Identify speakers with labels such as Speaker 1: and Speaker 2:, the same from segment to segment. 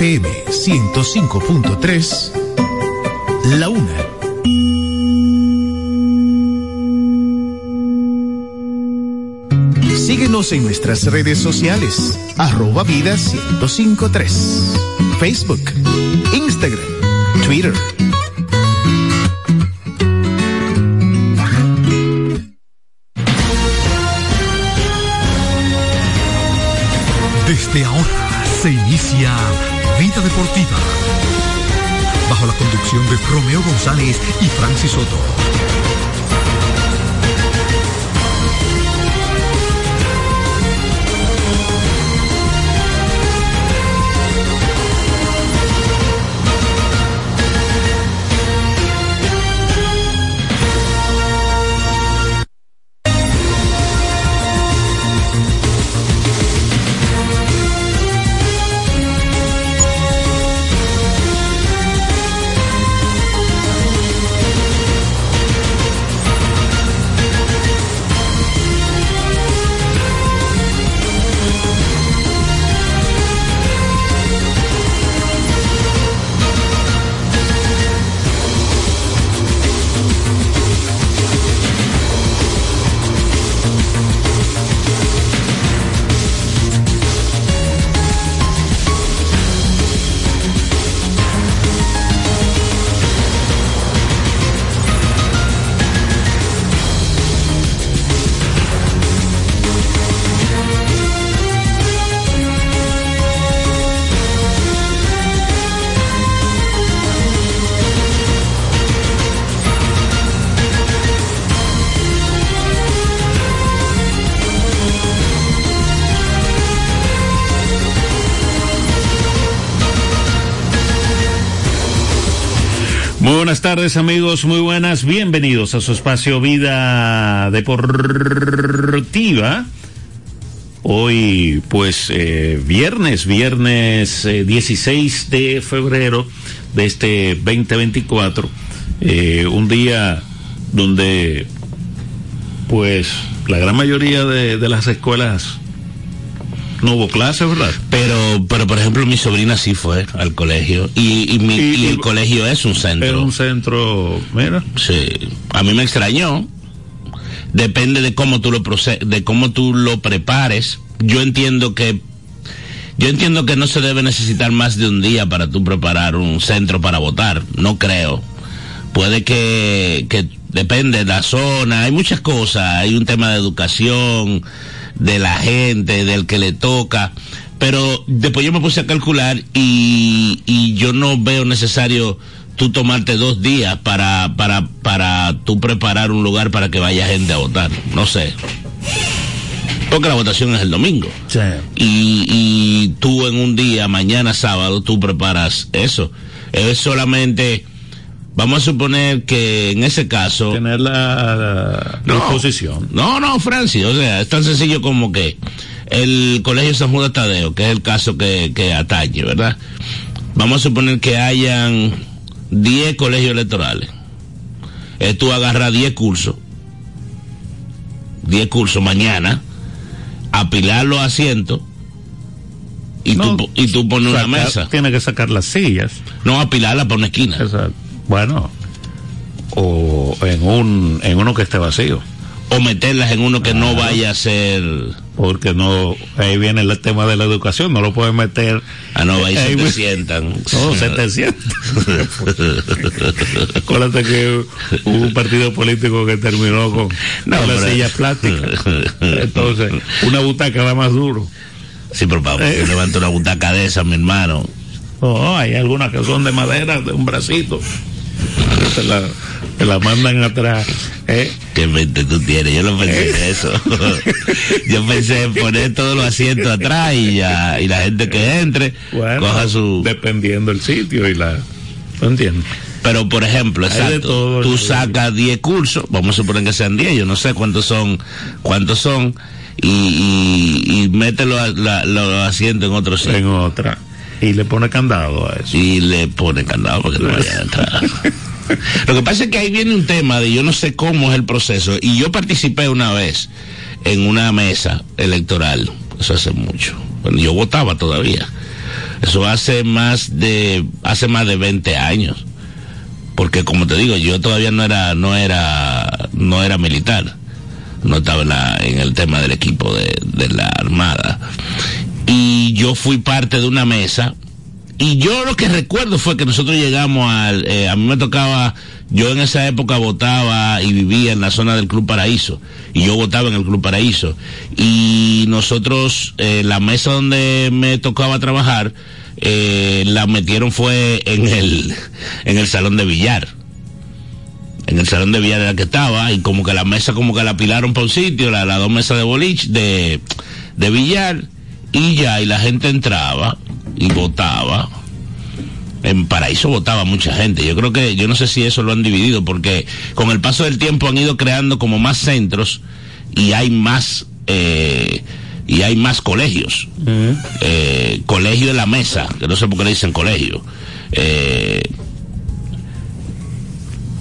Speaker 1: FM 105.3, La Una. Síguenos en nuestras redes sociales, arroba vida 1053, Facebook, Instagram, Twitter.
Speaker 2: Desde ahora se inicia Vida Deportiva. Bajo la conducción de Romeo González y Francis Soto.
Speaker 3: Buenas tardes amigos, muy buenas, bienvenidos a su espacio Vida Deportiva. Hoy pues eh, viernes, viernes 16 eh, de febrero de este 2024, eh, un día donde pues la gran mayoría de, de las escuelas no hubo clase, ¿verdad?
Speaker 4: Pero, pero por ejemplo, mi sobrina sí fue al colegio y, y, mi, y, el colegio es un centro.
Speaker 3: Es un centro, mira.
Speaker 4: Sí, a mí me extrañó. Depende de cómo tú lo de cómo tú lo prepares. Yo entiendo que yo entiendo que no se debe necesitar más de un día para tú preparar un centro para votar. No creo. Puede que, que depende de la zona. Hay muchas cosas. Hay un tema de educación de la gente, del que le toca. Pero después yo me puse a calcular y, y yo no veo necesario tú tomarte dos días para, para, para tú preparar un lugar para que vaya gente a votar. No sé. Porque la votación es el domingo.
Speaker 3: Sí.
Speaker 4: Y, y tú en un día, mañana sábado, tú preparas eso. Es solamente Vamos a suponer que en ese caso...
Speaker 3: Tener la, la
Speaker 4: no,
Speaker 3: disposición.
Speaker 4: No, no, Francis, o sea, es tan sencillo como que el Colegio San de Tadeo, que es el caso que, que atañe, ¿verdad? Vamos a suponer que hayan 10 colegios electorales. Eh, tú agarras 10 cursos, 10 cursos mañana, apilar los asientos, y,
Speaker 3: No,
Speaker 4: tú, y tú pones una mesa.
Speaker 3: Tiene que sacar las sillas.
Speaker 4: No apilarla por una esquina.
Speaker 3: Exacto. Bueno, o en un en uno que esté vacío,
Speaker 4: O meterlas en uno que no vaya a ser.
Speaker 3: porque no ahí viene el tema de la educación, no lo pueden meter.
Speaker 4: Ah, no, ahí se
Speaker 3: Ahí
Speaker 4: te
Speaker 3: vi-
Speaker 4: sientan.
Speaker 3: No, se te sienta. Acuérdate que hubo un partido político que terminó con,
Speaker 4: No,
Speaker 3: con la
Speaker 4: pero-
Speaker 3: silla plástica. Entonces, una butaca da más duro.
Speaker 4: Sí, pero papá,
Speaker 3: Eh.
Speaker 4: levanto una butaca de esa, mi hermano.
Speaker 3: No, hay algunas que son de madera, de un bracito. Te la, te la mandan atrás. ¿eh?
Speaker 4: Qué mente tú tienes, yo no pensé en eso. yo pensé en poner todos los asientos atrás y ya, y la gente que entre,
Speaker 3: Bueno,
Speaker 4: coja su.
Speaker 3: dependiendo el sitio y la. ¿No entiendes?
Speaker 4: Pero por ejemplo, exacto,
Speaker 3: todo,
Speaker 4: tú sacas 10 cursos, vamos a suponer que sean 10, yo no sé cuántos son, cuántos son, y, y, y mete los, asientos en otro sitio.
Speaker 3: En otra. Y le pone candado a eso.
Speaker 4: y le pone candado para que no vaya a entrar. Lo que pasa es que ahí viene un tema de yo no sé cómo es el proceso y yo participé una vez en una mesa electoral, eso hace mucho, cuando yo votaba todavía. Eso hace más de, hace más de 20 años. Porque como te digo, yo todavía no era, no era, no era militar. No estaba en, la- en el tema del equipo de la Armada. Y yo fui parte de una mesa y yo lo que recuerdo fue que nosotros llegamos al, eh, a mí me tocaba, yo en esa época votaba y vivía en la zona del Club Paraíso, y yo votaba en el Club Paraíso, y nosotros, eh, la mesa donde me tocaba trabajar, eh, la metieron fue en el, en el salón de billar. En el salón de billar era que estaba, y como que la mesa como que la pilaron por un sitio, la- las dos mesas de boliche, de, de billar, y ya, y la gente entraba votaba. En Paraíso votaba mucha gente. Yo creo que, yo no sé si eso lo han dividido, porque con el paso del tiempo han ido creando como más centros y hay más, eh, y hay más colegios. Eh, colegio de la mesa, que no sé por qué le dicen colegio. Eh,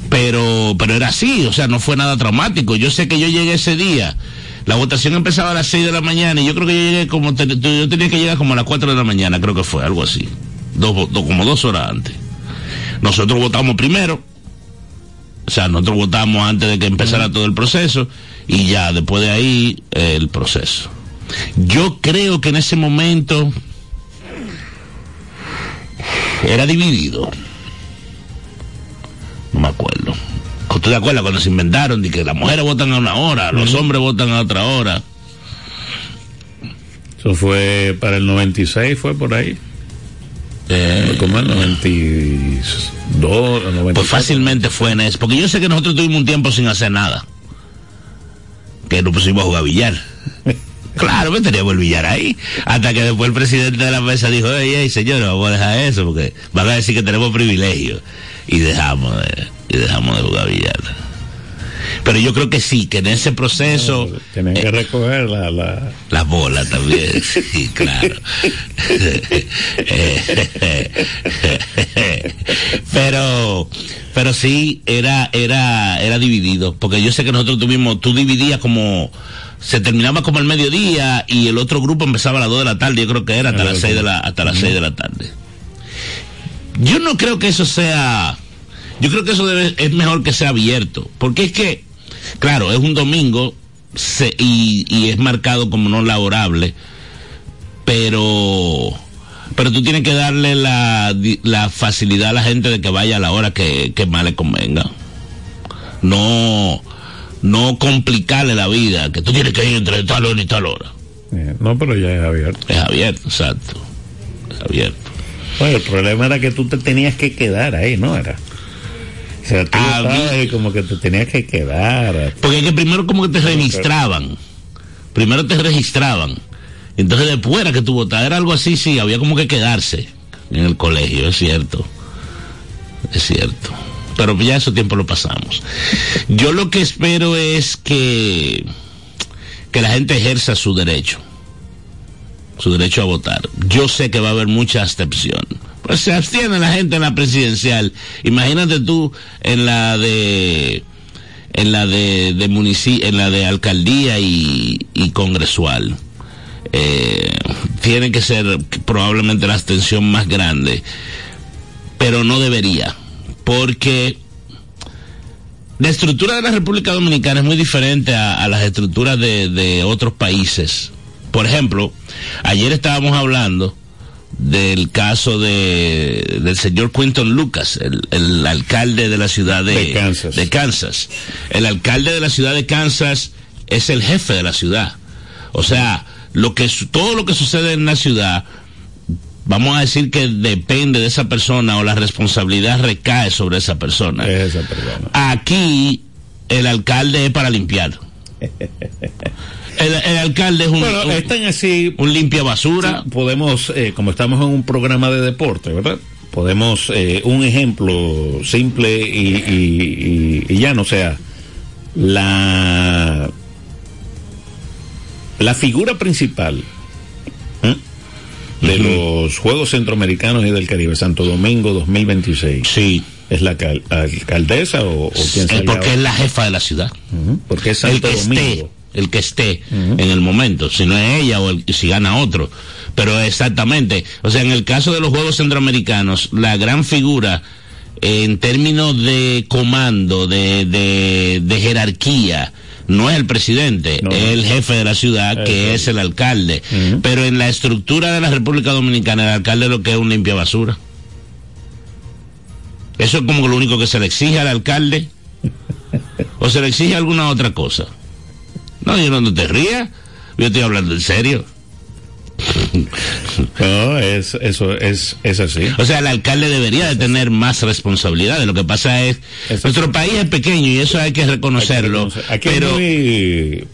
Speaker 4: pero, pero era así, o sea, no fue nada traumático. Yo sé que yo llegué ese día. La votación empezaba a las 6 de la mañana y yo creo que yo llegué como, yo tenía que llegar como a las 4 de la mañana, creo que fue, algo así. Dos, como dos horas antes. Nosotros votamos primero, o sea, nosotros votamos antes de que empezara todo el proceso y ya después de ahí eh, el proceso. Yo creo que en ese momento era dividido. No me acuerdo. ¿Tú te acuerdas cuando se inventaron de que las mujeres votan a una hora, los hombres votan a otra hora?
Speaker 3: Eso fue para el 96, fue por ahí.
Speaker 4: Eh,
Speaker 3: Como el 92, el 94.
Speaker 4: Pues fácilmente fue en eso. Porque yo sé que nosotros tuvimos un tiempo sin hacer nada. Que nos pusimos a jugar billar. Claro, me teníamos el billar ahí. Hasta que después el presidente de la mesa dijo, ey, ey, señores, vamos a dejar eso porque van a decir que tenemos privilegios. Y dejamos de, y dejamos de jugar billar. Pero yo creo que sí, que en ese proceso... Eh,
Speaker 3: que recoger la, la,
Speaker 4: las bolas también, sí, claro. pero, pero sí, era, era, era dividido, porque yo sé que nosotros tuvimos, tú dividías como, se terminaba como el mediodía y el otro grupo empezaba a las 2 de la tarde, yo creo que era hasta las 6 de la, hasta las 6 de la tarde. Yo no creo que eso sea, yo creo que eso debe, es mejor que sea abierto, porque es que, claro, es un domingo y, y es marcado como no laborable, pero, pero tú tienes que darle la, la facilidad a la gente de que vaya a la hora que, que más le convenga. No, no complicarle la vida, que tú tienes que ir entre tal hora y tal hora.
Speaker 3: eh, no, pero ya es abierto.
Speaker 4: Es abierto, exacto. Es abierto.
Speaker 3: Bueno, el problema era que tú te tenías que quedar ahí, ¿no? Era. O sea, tú
Speaker 4: Ah,
Speaker 3: ahí como que te tenías que quedar.
Speaker 4: Porque es que primero como que te registraban. Primero te registraban. Entonces después era que tú votabas. Era algo así, sí, había como que quedarse en el colegio, es cierto. Es cierto. Pero ya ese tiempo lo pasamos. Yo lo que espero es que, que la gente ejerza su derecho. Su derecho a votar. Yo sé que va a haber mucha abstención. Pues se abstiene la gente en la presidencial. Imagínate tú en la de en la de, de en la de alcaldía y, y congresual. Eh, tiene que ser probablemente la abstención más grande, pero no debería, porque la estructura de la República Dominicana es muy diferente a, a las estructuras de, de otros países. Por ejemplo, ayer estábamos hablando del caso de, del señor Quinton Lucas, el, el alcalde de la ciudad de,
Speaker 3: De Kansas.
Speaker 4: de Kansas. El alcalde de la ciudad de Kansas es el jefe de la ciudad. O sea, lo que todo lo que sucede en la ciudad, vamos a decir que depende de esa persona o la responsabilidad recae sobre esa persona.
Speaker 3: Es esa persona.
Speaker 4: Aquí el alcalde es para limpiar. El, el alcalde es un,
Speaker 3: Bueno,
Speaker 4: un,
Speaker 3: están así.
Speaker 4: un limpia basura.
Speaker 3: Podemos, eh, como estamos en un programa de deporte, ¿verdad? Podemos, eh, un ejemplo simple y, y, y, y ya no sea, la, la figura principal. De los Juegos Centroamericanos y del Caribe, Santo Domingo 2026,
Speaker 4: Sí,
Speaker 3: ¿es la cal- alcaldesa o, o quién
Speaker 4: es
Speaker 3: sale
Speaker 4: porque es la jefa de la ciudad.
Speaker 3: Porque es
Speaker 4: el que esté, el que esté en el momento, si no es ella o el- si gana otro. Pero exactamente, o sea, en el caso de los Juegos Centroamericanos, la gran figura en términos de comando, de, de, de jerarquía, no es el presidente,
Speaker 3: No.
Speaker 4: es el jefe de la ciudad, que es el alcalde. Pero en la estructura de la República Dominicana, el alcalde lo que es un limpia basura. Eso es como lo único que se le exige al alcalde. ¿O se le exige alguna otra cosa? No, yo no, no te rías. Yo estoy hablando en serio.
Speaker 3: No, es, eso es, es así.
Speaker 4: O sea, el alcalde debería de tener más responsabilidades. Lo que pasa es,
Speaker 3: Eso
Speaker 4: nuestro país es pequeño y eso hay que reconocerlo.
Speaker 3: Aquí
Speaker 4: pero
Speaker 3: es muy,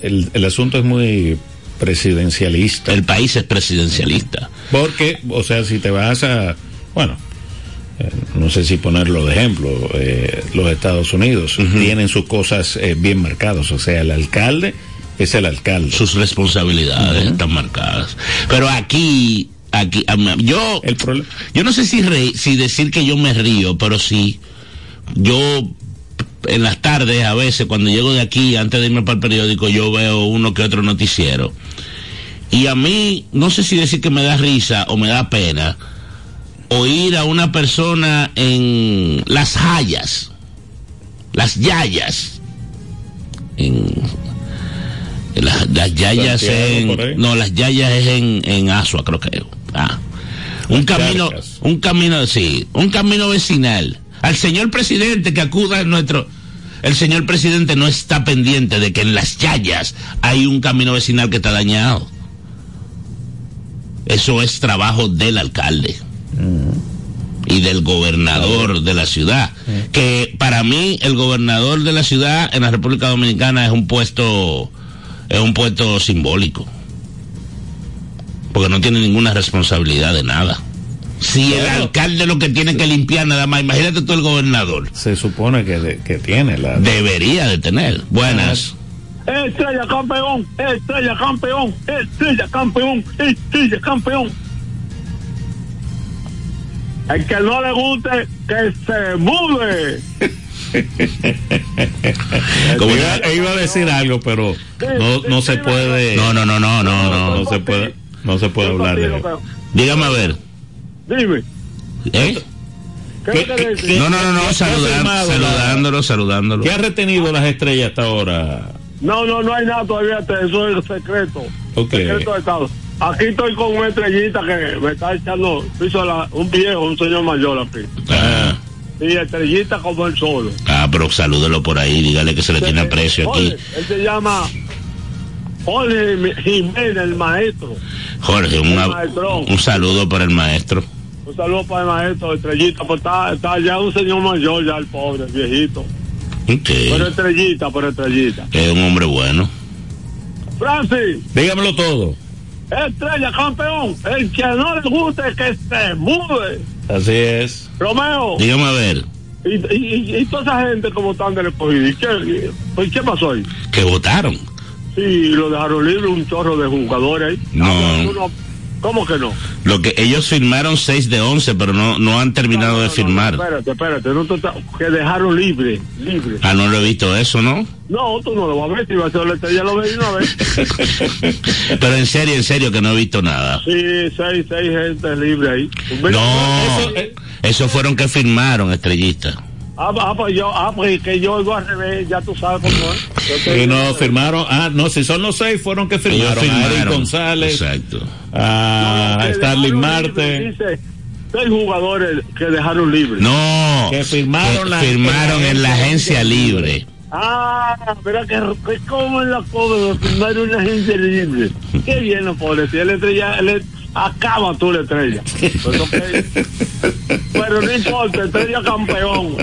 Speaker 3: el, el asunto es muy presidencialista.
Speaker 4: el país es presidencialista.
Speaker 3: Porque, o sea, si te vas a, bueno, eh, no sé si ponerlo de ejemplo, eh, los Estados Unidos tienen sus cosas eh, bien marcadas, o sea, el alcalde es el alcalde.
Speaker 4: Sus responsabilidades están marcadas. Pero aquí, aquí, yo,
Speaker 3: El
Speaker 4: yo no sé si, reí- si decir que yo me río, pero sí, yo en las tardes a veces cuando llego de aquí, antes de irme para el periódico, yo veo uno que otro noticiero. Y a mí, no sé si decir que me da risa o me da pena oír a una persona en las hayas, las yayas, en las, las yayas en, no, las yayas es en, en Asua, creo que, ah, un
Speaker 3: Las
Speaker 4: camino, un camino, sí, un camino vecinal. Al señor presidente que acuda a nuestro, el señor presidente no está pendiente de que en las yayas hay un camino vecinal que está dañado. Eso es trabajo del alcalde y del gobernador de la ciudad. Que para mí el gobernador de la ciudad en la República Dominicana es un puesto, es un puesto simbólico. Porque no tiene ninguna responsabilidad de nada. Si el alcalde lo que tiene que limpiar nada más, imagínate tú el gobernador.
Speaker 3: se supone que, de- que tiene la...
Speaker 4: Debería de tener. Buenas.
Speaker 5: Estrella campeón, estrella campeón, estrella campeón, estrella campeón. El que no le guste, que se mude.
Speaker 4: Como-
Speaker 3: iba, iba a decir algo, pero no, no se puede...
Speaker 4: No, no, no, no, no, no.
Speaker 3: no se puede, no se puede hablar de
Speaker 5: Contigo,
Speaker 4: Dígame a ver.
Speaker 5: Dime,
Speaker 4: ¿Eh?
Speaker 5: ¿qué,
Speaker 3: ¿Qué- qué-
Speaker 4: No, no, no,
Speaker 3: ¿Qué
Speaker 4: no, saludan- saludándolo, saludándolo.
Speaker 3: ¿Qué ha retenido las estrellas hasta ahora?
Speaker 5: No, no, no hay nada todavía, eso es secreto.
Speaker 3: Ok.
Speaker 5: Secreto de Estado. Aquí estoy con una estrellita que me está echando piso a la- un viejo, un señor mayor aquí.
Speaker 4: Ah,
Speaker 5: Y estrellita como el solo.
Speaker 4: ah, pero salúdelo por ahí, dígale que se le tiene aprecio aquí.
Speaker 5: Él se llama Jorge Jiménez, el maestro.
Speaker 4: Jorge, una- un saludo para el maestro.
Speaker 5: Un saludo para el maestro, estrellita, pues está, está ya un señor mayor, ya el pobre, el viejito. Pero
Speaker 4: Ok,
Speaker 5: estrellita, pero estrellita.
Speaker 4: es un hombre bueno.
Speaker 5: Francis,
Speaker 3: Dígamelo todo.
Speaker 5: estrella campeón, el que no le guste que se mude.
Speaker 3: Así es.
Speaker 5: Romeo,
Speaker 4: Dígame a ver,
Speaker 5: y, y, y- toda esa gente como están del escogido, ¿y qué, pues, ¿qué pasó ahí?
Speaker 4: que votaron.
Speaker 5: Sí, lo dejaron libre un chorro de jugadores ahí.
Speaker 4: No.
Speaker 5: Ah, uno- ¿Cómo que no?
Speaker 4: Lo que ellos firmaron 6 de 11, pero no, no han terminado
Speaker 5: No, no,
Speaker 4: de firmar.
Speaker 5: espérate, espérate, no que dejaron libre, libre.
Speaker 4: Ah, no lo he visto eso, ¿no?
Speaker 5: No, tú no lo vas a ver, si va a ser la estrella lo de una vez.
Speaker 4: Pero en serio, en serio, que no he visto nada.
Speaker 5: Sí, seis, seis gente libre ahí.
Speaker 4: No,
Speaker 3: Eso, eh,
Speaker 4: esos fueron que firmaron, estrellista.
Speaker 5: Ah, ah, pues yo, ah, pues que yo oigo al revés, ya tú sabes cómo es.
Speaker 3: Y no firmaron. Ah, no, si son los seis, fueron que
Speaker 4: Ellos
Speaker 3: firmaron. A Eric
Speaker 4: firmaron.
Speaker 3: González,
Speaker 4: Exacto.
Speaker 3: a
Speaker 5: No, que
Speaker 3: Starling Marte.
Speaker 5: libre, Dice, seis jugadores que dejaron libre.
Speaker 4: No.
Speaker 3: Que firmaron
Speaker 4: que
Speaker 3: la-
Speaker 4: firmaron en la agencia libre.
Speaker 5: Ah, mira que, que como en la cobre de firmar una gente libre. Qué bien, no pobre. Si él estrella, él acaba tú la estrella. Pues. Pero no importa, estrella campeón.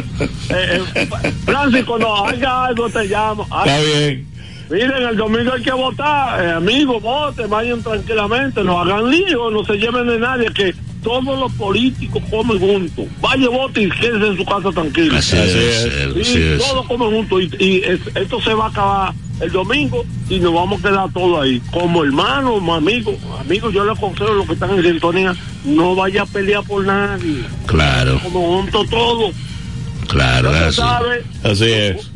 Speaker 5: Eh, eh, Francis, cuando haya algo te llamo. Ah,
Speaker 3: Está bien.
Speaker 5: miren, el domingo hay que votar. Eh, amigos, voten, vayan tranquilamente, no hagan lío, no se lleven de nadie, que todos los políticos comen juntos. Vaya, vote y quédese en su casa tranquilo.
Speaker 4: Así,
Speaker 3: Así es.
Speaker 5: Sí,
Speaker 4: así es.
Speaker 5: todos comen juntos y, y es- esto se va a acabar el domingo y nos vamos a quedar todos ahí. Como hermanos, como amigos, amigos, yo les aconsejo a los que están en sintonía, no vaya a pelear por nadie.
Speaker 4: Claro,
Speaker 5: Como juntos todos.
Speaker 4: claro, así.
Speaker 5: sabe.
Speaker 3: Así es.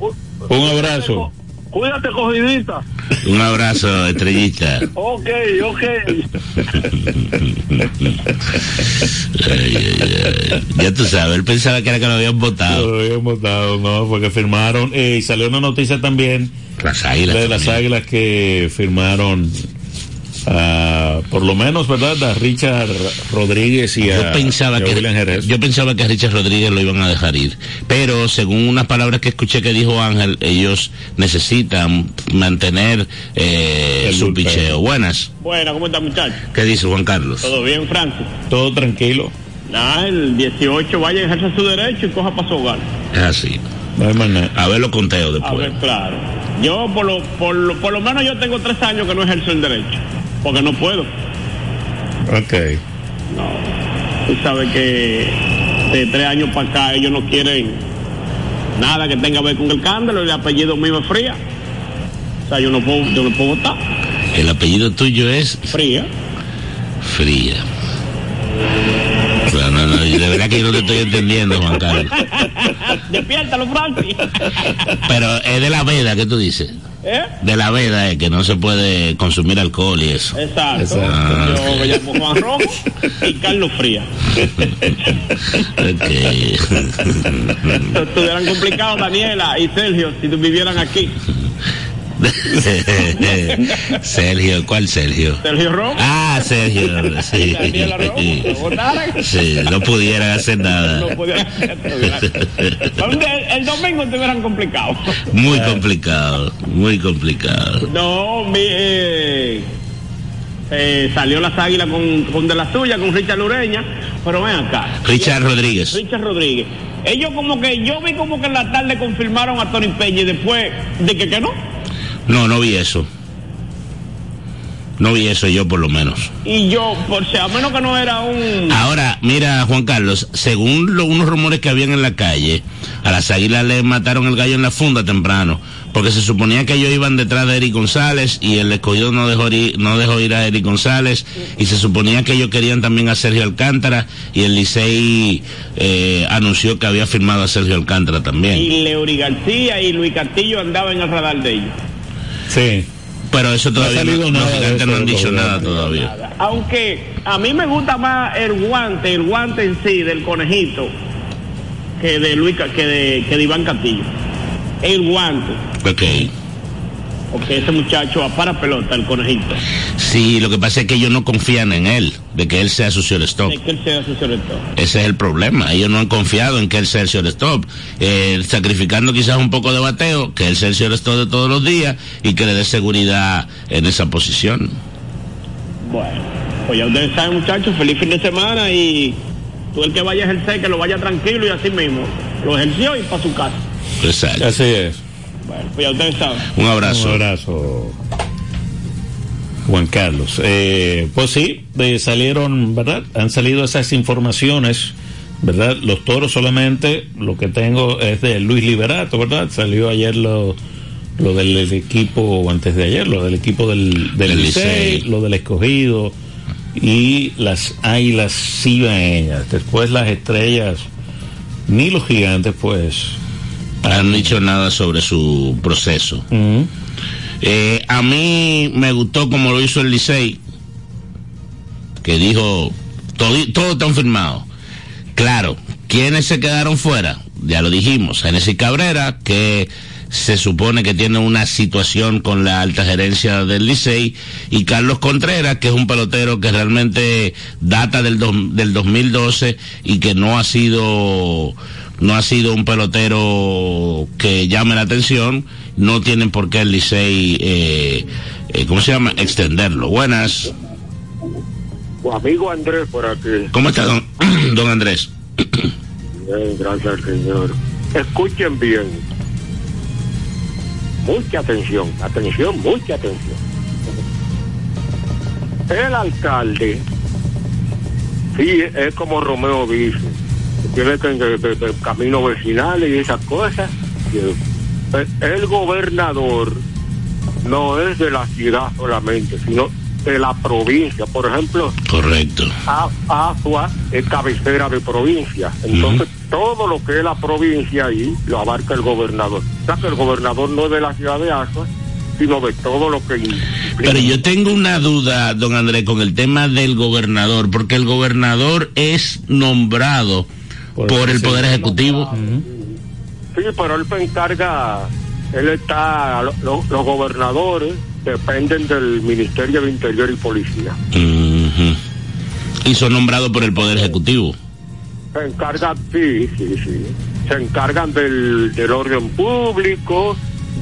Speaker 3: Un abrazo.
Speaker 5: Cuídate, cogidita.
Speaker 4: Un abrazo, estrellita.
Speaker 5: Ok, ok.
Speaker 4: Ay, ay, ay. Ya tú sabes, él pensaba que era que lo habían votado.
Speaker 3: Lo habían votado, no, porque firmaron. eh, y salió una noticia también
Speaker 4: Las águilas.
Speaker 3: de las
Speaker 4: también.
Speaker 3: águilas que firmaron. A, por lo menos, ¿verdad? A Richard Rodríguez y a,
Speaker 4: Yo pensaba
Speaker 3: y a
Speaker 4: que
Speaker 3: William Jerez.
Speaker 4: yo pensaba que a Richard Rodríguez lo iban a dejar ir, pero según unas palabras que escuché que dijo Ángel, ellos necesitan mantener eh,
Speaker 3: El
Speaker 4: su picheo. Buenas.
Speaker 6: Bueno, ¿cómo está muchacho?
Speaker 4: ¿Qué dice Juan Carlos?
Speaker 6: ¿Todo bien, Francis?
Speaker 3: Todo tranquilo.
Speaker 6: El 18 vaya a ejercer su derecho y coja para su hogar.
Speaker 4: Es así.
Speaker 3: No hay.
Speaker 4: A ver los conteos
Speaker 6: A
Speaker 4: después.
Speaker 6: ver, claro. Yo, por lo, por, lo, por lo menos, yo tengo tres años que no ejerzo el derecho. Porque no puedo.
Speaker 3: Ok.
Speaker 6: No. Tú sabes que de tres años para acá ellos no quieren nada que tenga que ver con el cándalo. El apellido mío es Fría. O sea, yo no puedo, yo no puedo votar.
Speaker 4: El apellido tuyo es
Speaker 6: Fría.
Speaker 4: Fría. Verdad que yo no te estoy entendiendo, Juan Carlos.
Speaker 6: Despiértalo, Francis.
Speaker 4: Pero es de la veda que tú dices.
Speaker 6: ¿Eh?
Speaker 4: De la veda es que no se puede consumir alcohol y eso.
Speaker 6: Exacto.
Speaker 3: Exacto.
Speaker 6: Yo me llamo Juan Rojo y Carlos Fría.
Speaker 4: Ok.
Speaker 6: Estuvieran complicados Daniela y Sergio si vivieran aquí.
Speaker 4: Sergio, ¿cuál Sergio?
Speaker 6: Sergio Rojo.
Speaker 4: Ah, Sergio, sí. Sí, no pudieran hacer
Speaker 6: No
Speaker 4: nada.
Speaker 6: pudieran ¿Dónde el, domingo estuvieran complicados.
Speaker 4: Muy complicado, muy complicado.
Speaker 6: No, mi, eh, eh, salió las águilas con, con de la suya, con Richard Lureña, pero ven acá.
Speaker 4: Richard Rodríguez.
Speaker 6: Richard Rodríguez. Ellos como que, yo vi como que en la tarde confirmaron a Tony Peña y después de que que no.
Speaker 4: No, no vi eso. No vi eso yo por lo menos.
Speaker 6: Y yo, por si a menos que no era un...
Speaker 4: Ahora, mira, Juan Carlos, según lo- unos rumores que habían en la calle, a las águilas le mataron el gallo en la funda temprano, porque se suponía que ellos iban detrás de Eric González y el escogido no dejó ir, no dejó ir a Eric González, y se suponía que ellos querían también a Sergio Alcántara, y el Licey eh, anunció que había firmado a Sergio Alcántara también.
Speaker 6: Y Leury García y Luis Castillo andaban el radar de ellos.
Speaker 3: Sí.
Speaker 4: Pero eso todavía no,
Speaker 3: eso
Speaker 4: no han dicho nada todavía.
Speaker 6: Aunque a mí me gusta más el guante, el guante en sí del conejito que de Luis que de, que de Iván Castillo. El guante,
Speaker 4: Ok.
Speaker 6: Porque ese muchacho para pelota, el conejito,
Speaker 4: Sí, lo que pasa es que ellos no confían en él, de que él sea su shortstop.
Speaker 6: de que él sea su selector.
Speaker 4: Ese es el problema. Ellos no han confiado en que él sea el shortstop. Eh, sacrificando quizás un poco de bateo, que él sea el shortstop de todos los días y que le dé seguridad en esa posición.
Speaker 6: Bueno, pues ya ustedes saben muchachos, feliz fin de semana y tú el que vaya a ejercer, que lo vaya tranquilo y así mismo. Lo ejerció y para su casa.
Speaker 4: Exacto.
Speaker 3: Así es.
Speaker 6: Bueno, pues ya ustedes saben.
Speaker 4: Un abrazo.
Speaker 3: Un abrazo. Juan Carlos. Eh, pues sí, eh, salieron, ¿verdad? Han salido esas informaciones, ¿verdad? Los toros solamente, lo que tengo es de Luis Liberato, ¿verdad? Salió ayer lo, lo del equipo, o antes de ayer, lo del equipo del, del Licey. lo del escogido y las águilas cibaeñas. Después las estrellas, ni los gigantes, pues.
Speaker 4: Han dicho nada sobre su proceso.
Speaker 3: mm,
Speaker 4: Eh, a mí me gustó como lo hizo el Licey, que dijo, todo, todo está firmado. Claro, ¿quiénes se quedaron fuera? Ya lo dijimos, Genesis Cabrera, que se supone que tiene una situación con la alta gerencia del Licey, y Carlos Contreras, que es un pelotero que realmente data del, del 2012 y que no ha sido no ha sido un pelotero que llame la atención, no tienen por qué el Licey, eh, eh, ¿cómo se llama? Extenderlo. Buenas.
Speaker 5: Tu amigo Andrés por aquí.
Speaker 4: ¿Cómo está, don, don Andrés?
Speaker 5: Bien, gracias al Señor. Escuchen bien. Mucha atención, atención, mucha atención. El alcalde, sí, es como Romeo dice, tiene que, que- que- que camino vecinal y esas cosas. El gobernador no es de la ciudad solamente, sino
Speaker 7: de la provincia. Por ejemplo,
Speaker 4: Correcto.
Speaker 7: A- Asua es cabecera de provincia. Entonces, todo lo que es la provincia ahí lo abarca el gobernador. O sea que el gobernador no es de la ciudad de Asua, sino de todo lo que.
Speaker 4: Pero yo tengo una duda, don Andrés, con el tema del gobernador, porque el gobernador es nombrado por, el Poder Ejecutivo.
Speaker 7: Sí, pero él se encarga, él está, lo- lo- los gobernadores dependen del Ministerio de Interior y Policía.
Speaker 4: Y son nombrados por el Poder Ejecutivo.
Speaker 7: Se encargan, sí, sí, sí. Se encargan del, del orden público,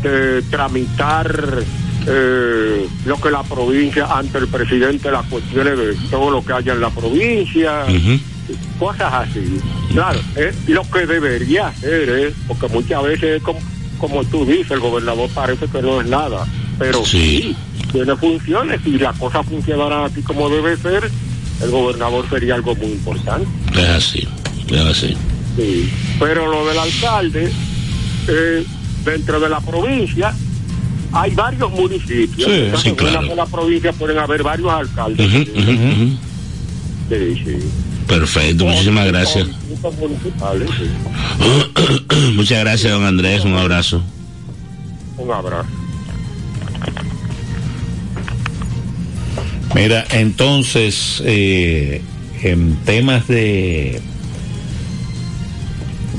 Speaker 7: de tramitar eh, lo que la provincia, ante el presidente, las cuestiones de todo lo que haya en la provincia,
Speaker 4: Ujú.
Speaker 7: Cosas así. Claro, eh, lo que debería hacer es, porque muchas veces es como, como tú dices, el gobernador parece que no es nada, pero
Speaker 4: Sí.
Speaker 7: sí, tiene funciones y las cosas funcionarán así como debe ser, el gobernador sería algo muy importante.
Speaker 4: Es así, es así.
Speaker 7: Sí. Pero lo del alcalde, eh, dentro de la provincia, hay varios municipios.
Speaker 3: Sí,
Speaker 7: Entonces,
Speaker 4: sí,
Speaker 7: en
Speaker 4: claro.
Speaker 7: una sola provincia pueden haber varios alcaldes. Sí, sí.
Speaker 4: Perfecto, muchísimas gracias. Muchas gracias, don Andrés, un abrazo.
Speaker 7: Un abrazo.
Speaker 3: Mira, entonces, eh, en temas de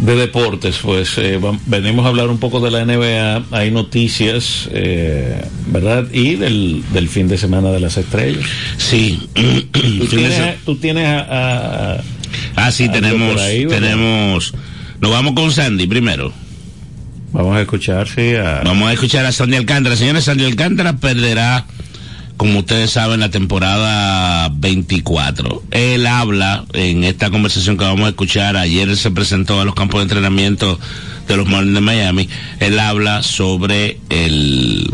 Speaker 3: de deportes, pues eh, venimos a hablar un poco de la NBA. Hay noticias, eh, ¿verdad? Y del, del fin de semana de las estrellas.
Speaker 4: Sí.
Speaker 3: Tú tienes, tú tienes a,
Speaker 4: Ah, sí, tenemos, tenemos, nos vamos con Sandy primero.
Speaker 3: Vamos a escuchar, sí, a,
Speaker 4: Vamos a escuchar a Sandy Alcántara. Señores, Sandy Alcántara perderá, como ustedes saben, la temporada 24. Él habla en esta conversación que vamos a escuchar. Ayer se presentó a los campos de entrenamiento de los Marlins de Miami. Él habla sobre el,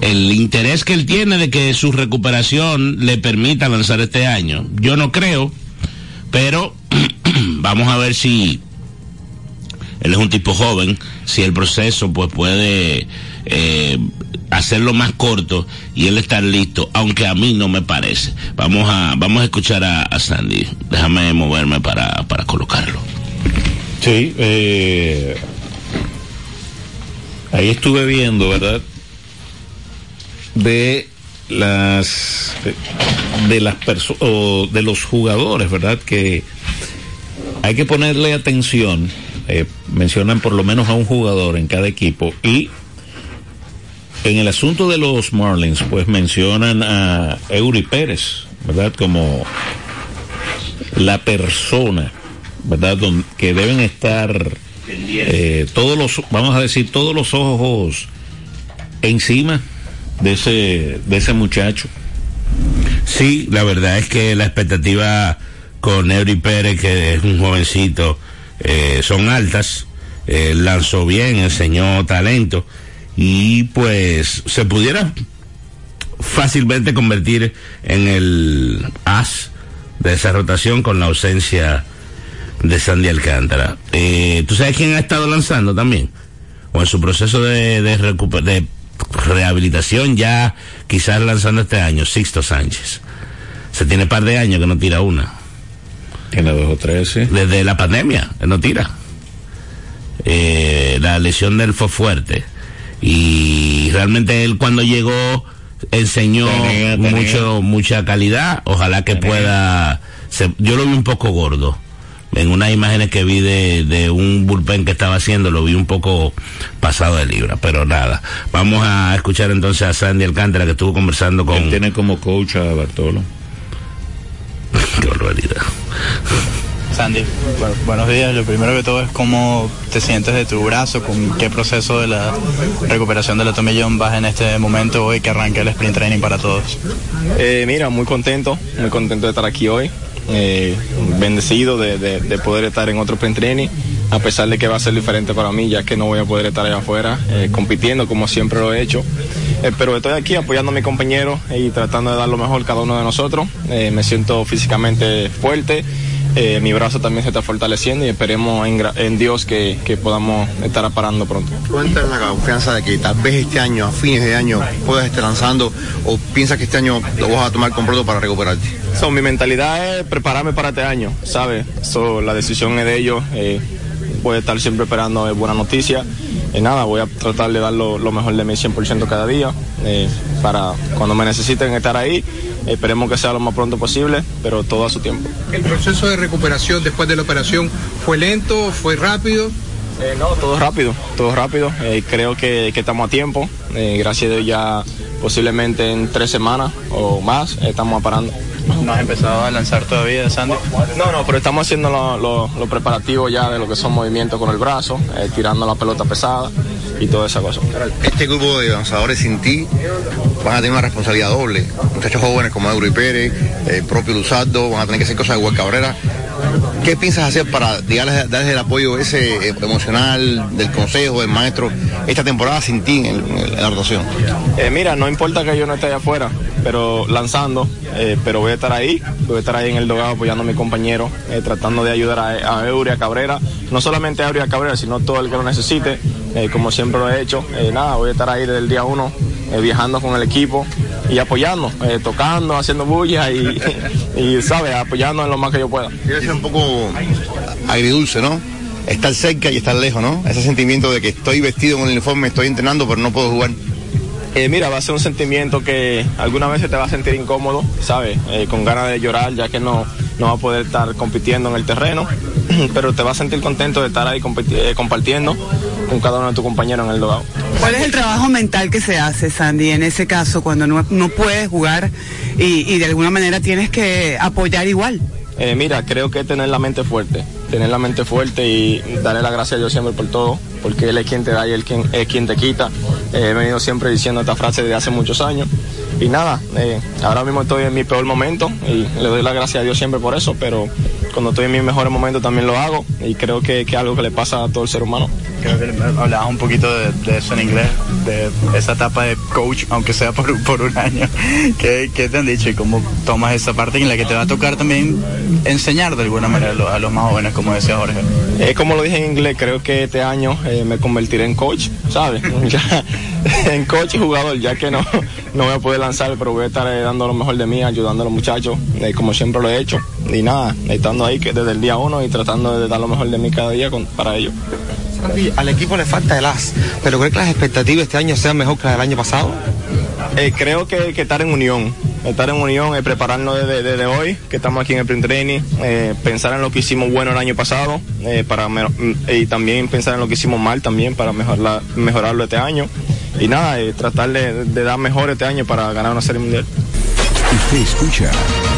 Speaker 4: el interés que él tiene de que su recuperación le permita lanzar este año. Yo no creo, pero vamos a ver si él es un tipo joven, si el proceso pues puede eh, hacerlo más corto y él estar listo, aunque a mí no me parece. Vamos a, vamos a escuchar a, Sandy. Déjame moverme para, para colocarlo.
Speaker 3: Sí, eh, ahí estuve viendo, ¿verdad? De las de las personas de los jugadores, ¿verdad? Que hay que ponerle atención. eh, mencionan por lo menos a un jugador en cada equipo y en el asunto de los Marlins, pues mencionan a Eury Pérez, ¿verdad? Como la persona, ¿verdad? Don- que deben estar eh, todos los, vamos a decir, todos los ojos encima de ese, de ese muchacho.
Speaker 4: Sí, la verdad es que la expectativa con Eury Pérez, que es un jovencito, eh, son altas. Eh, lanzó bien, enseñó talento y pues se pudiera fácilmente convertir en el as de esa rotación con la ausencia de Sandy Alcántara. Eh, ¿Tú sabes quién ha estado lanzando también? O en su proceso de, de, de rehabilitación ya quizás lanzando este año, Sixto Sánchez. Se tiene par de años que no tira una.
Speaker 3: Tiene dos o tres, sí.
Speaker 4: Desde la pandemia, él no tira. Eh, la lesión de él fue fuerte. Y realmente él cuando llegó enseñó
Speaker 3: Tenía, tenía.
Speaker 4: mucho mucha calidad. Ojalá que pueda. se- yo lo vi un poco gordo. En unas imágenes que vi de, de un bullpen que estaba haciendo, lo vi un poco pasado de libra. Pero nada. Vamos a escuchar entonces a Sandy Alcántara que estuvo conversando
Speaker 3: Él
Speaker 4: con.
Speaker 3: tiene como coach a Bartolo.
Speaker 4: Qué barbaridad.
Speaker 8: Sandy, bu- buenos días. Lo primero que todo es cómo te sientes de tu brazo, con qué proceso de la recuperación de la tomillón vas en este momento hoy que arranca el sprint training para todos.
Speaker 9: Eh, mira, muy contento, muy contento de estar aquí hoy. Eh, bendecido de, de- de poder estar en otro sprint training, a pesar de que va a ser diferente para mí, ya que no voy a poder estar allá afuera eh, compitiendo como siempre lo he hecho. Eh, pero estoy aquí apoyando a mi compañero y tratando de dar lo mejor cada uno de nosotros. Eh, me siento físicamente fuerte, eh, mi brazo también se está fortaleciendo y esperemos en, en Dios que, que, podamos estar parando pronto.
Speaker 10: ¿Cuánta la confianza de que tal vez este año, a fines de año, puedas estar lanzando o piensas que este año lo vas a tomar con pronto para recuperarte?
Speaker 9: So, mi mentalidad es prepararme para este año, ¿sabes? So, la decisión es de ellos. Eh, voy a estar siempre esperando buena noticia. Y nada, voy a tratar de dar lo, lo mejor de mí 100% cada día eh, para cuando me necesiten estar ahí. Esperemos que sea lo más pronto posible, pero todo a su tiempo.
Speaker 11: ¿El proceso de recuperación después de la operación fue lento, fue rápido?
Speaker 9: Eh, no, todo rápido, todo rápido. Eh, creo que, que, estamos a tiempo. Gracias a Dios ya posiblemente en tres semanas o más estamos parando.
Speaker 8: ¿No has empezado a lanzar todavía, Sandy?
Speaker 9: No, no, pero estamos haciendo los lo, lo preparativos ya de lo que son movimientos con el brazo, eh, tirando la pelota pesada y toda esa cosa.
Speaker 10: Este grupo de lanzadores sin ti van a tener una responsabilidad doble. Muchachos jóvenes como Eury Pérez, el propio Luzardo, van a tener que hacer cosas de Juan Cabrera. ¿Qué piensas hacer para darles, darles, el apoyo ese emocional del consejo, del maestro, esta temporada sin ti en, la rotación?
Speaker 9: Eh, mira, no importa que yo no esté allá afuera, pero lanzando, eh, pero voy a estar ahí, voy a estar ahí en el dogado apoyando a mi compañero, eh, tratando de ayudar a, a Eury, a Cabrera, no solamente a Eury, a Cabrera, sino todo el que lo necesite, eh, como siempre lo he hecho. nada, voy a estar ahí desde el día uno, viajando con el equipo y apoyando, tocando, haciendo bulla y, y, ¿sabes? Apoyando en lo más que yo pueda.
Speaker 10: Quiero ser un poco agridulce, ¿no? Estar cerca y estar lejos, ¿no? Ese sentimiento de que estoy vestido con el uniforme, estoy entrenando, pero no puedo jugar.
Speaker 9: Eh, mira, va a ser un sentimiento que alguna vez te va a sentir incómodo, ¿sabes? Eh, con ganas de llorar, ya que no, no va a poder estar compitiendo en el terreno, pero te va a sentir contento de estar ahí eh, compartiendo con cada uno de tus compañeros en el dogado.
Speaker 12: ¿Cuál es el trabajo mental que se hace, Sandy, en ese caso, cuando no, no puedes jugar y, y de alguna manera tienes que apoyar igual?
Speaker 9: Eh, mira, creo que tener la mente fuerte, tener la mente fuerte y darle la gracia a Dios siempre por todo, porque Él es quien te da y Él quien, es quien te quita. Eh, he venido siempre diciendo esta frase desde hace muchos años. Y nada, eh, ahora mismo estoy en mi peor momento y le doy la gracia a Dios siempre por eso, pero cuando estoy en mis mejores momentos también lo hago y creo que es algo que le pasa a todo el ser humano.
Speaker 8: Creo que hablabas un poquito de, de, eso en inglés, de esa etapa de coach, aunque sea por, por un año. ¿Qué, ¿Qué, te han dicho y cómo tomas esa parte en la que te va a tocar también enseñar de alguna manera a los, a los más jóvenes, como decía Jorge?
Speaker 9: Eh, como lo dije en inglés, creo que este año eh, me convertiré en coach, ¿sabes? en coach y jugador, ya que no, no voy a poder lanzar, pero voy a estar eh, dando lo mejor de mí, ayudando a los muchachos, eh, como siempre lo he hecho. Y nada, estando ahí que desde el día uno y tratando de dar lo mejor de mí cada día con, para ellos.
Speaker 13: Al equipo le falta el as, pero ¿cree que las expectativas este año sean mejor que las del año pasado?
Speaker 9: Eh, creo que, que, estar en unión, estar en unión, eh, prepararnos desde, desde, hoy, que estamos aquí en el print training, eh, pensar en lo que hicimos bueno el año pasado para y también pensar en lo que hicimos mal también para mejorar, mejorarlo este año. Y nada, tratar de, dar mejor este año para ganar una serie mundial.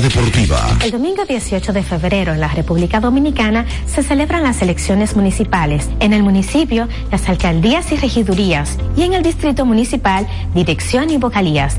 Speaker 2: Deportiva.
Speaker 14: El domingo 18 de febrero en la República Dominicana se celebran las elecciones municipales. En el municipio, las alcaldías y regidurías y en el distrito municipal, dirección y vocalías.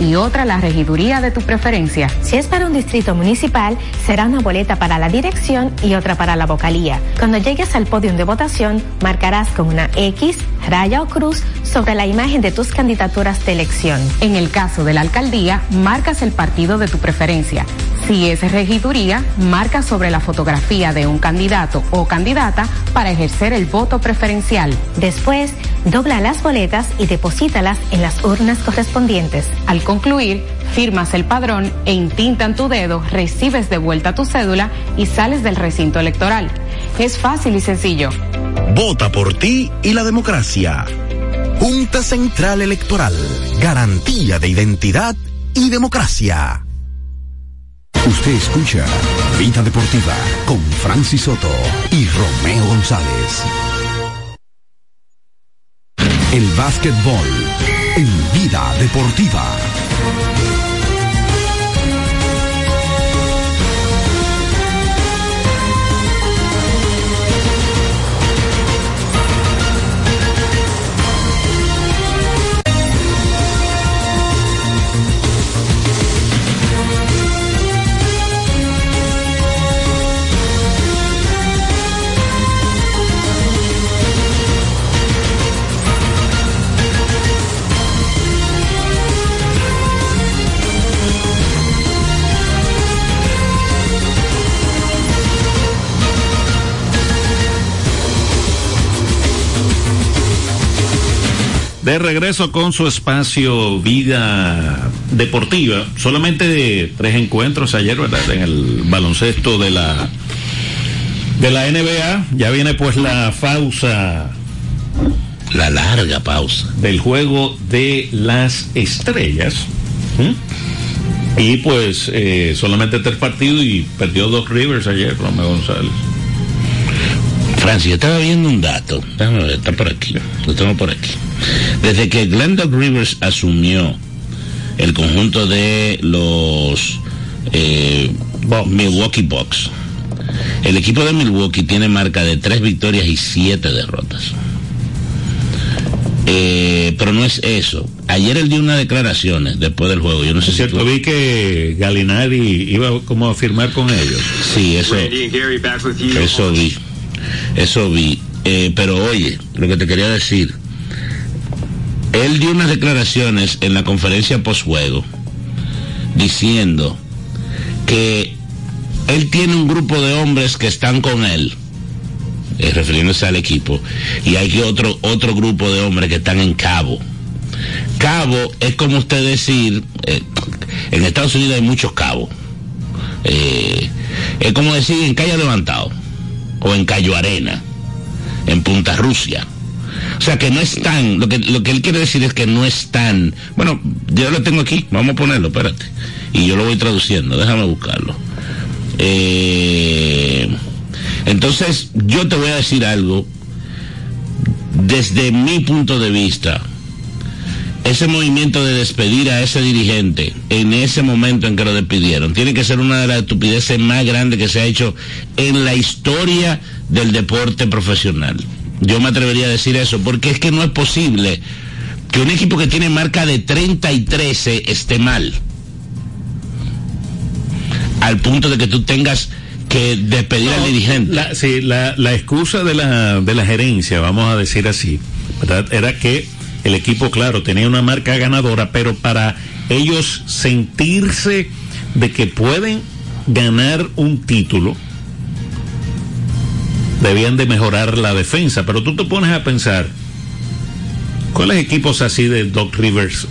Speaker 15: y otra la regiduría de tu preferencia.
Speaker 14: Si es para un distrito municipal, será una boleta para la dirección y otra para la vocalía. Cuando llegues al podio de votación, marcarás con una X, raya o cruz sobre la imagen de tus candidaturas de elección.
Speaker 15: En el caso de la alcaldía, marcas el partido de tu preferencia. Si es regiduría, marca sobre la fotografía de un candidato o candidata para ejercer el voto preferencial.
Speaker 14: Después, dobla las boletas y deposítalas en las urnas correspondientes.
Speaker 15: Al concluir, firmas el padrón e intintan tu dedo, recibes de vuelta tu cédula y sales del recinto electoral. Es fácil y sencillo.
Speaker 2: Vota por ti y la democracia. Junta Central Electoral. Garantía de identidad y democracia. Usted escucha Vida Deportiva con Francis Soto y Romeo González. El básquetbol en Vida Deportiva. Thank you.
Speaker 3: De regreso con su espacio Vida Deportiva. Solamente tres encuentros ayer, ¿verdad? En el baloncesto de la de la NBA. Ya viene pues la pausa.
Speaker 4: La larga pausa.
Speaker 3: Del juego de las estrellas. ¿Mm? Y pues eh, solamente tres partidos y perdió dos Rivers ayer, Romeo González.
Speaker 4: Francia, estaba viendo un dato. Déjame ver, está por aquí. Lo tengo por aquí. Desde que Glendale Rivers asumió el conjunto de los eh, Milwaukee Bucks, el equipo de Milwaukee tiene marca de tres victorias y siete derrotas. Eh, pero no es eso. Ayer él dio unas declaraciones después del juego. Yo no sé
Speaker 3: si tú... vi que Galinari iba como a firmar con ellos.
Speaker 4: Sí, eso. Eso vi. Eso vi. Eh, pero oye, lo que te quería decir él dio unas declaraciones en la conferencia post-juego diciendo que él tiene un grupo de hombres que están con él, eh, refiriéndose al equipo, y hay otro, otro grupo de hombres que están en cabo. Cabo es como usted decir, eh, en Estados Unidos hay muchos cabos. Eh, es como decir en Calle Levantado, o en Cayo Arena, en Punta Rusia. O sea que no están, lo que, lo que él quiere decir es que no están, bueno, yo lo tengo aquí, vamos a ponerlo, espérate. Y yo lo voy traduciendo, déjame buscarlo. Eh, entonces, yo te voy a decir algo, desde mi punto de vista, ese movimiento de despedir a ese dirigente en ese momento en que lo despidieron tiene que ser una de las estupideces más grandes que se ha hecho en la historia del deporte profesional. Yo me atrevería a decir eso, porque es que no es posible que un equipo que tiene marca de 30 y 13 esté mal. Al punto de que tú tengas que despedir al dirigente.
Speaker 3: La, sí, la, la excusa de la, de la gerencia, vamos a decir así, ¿verdad? era que el equipo, claro, tenía una marca ganadora, pero para ellos sentirse de que pueden ganar un título, debían de mejorar la defensa. Pero tú te pones a pensar, ¿cuáles equipos así de Doc Rivers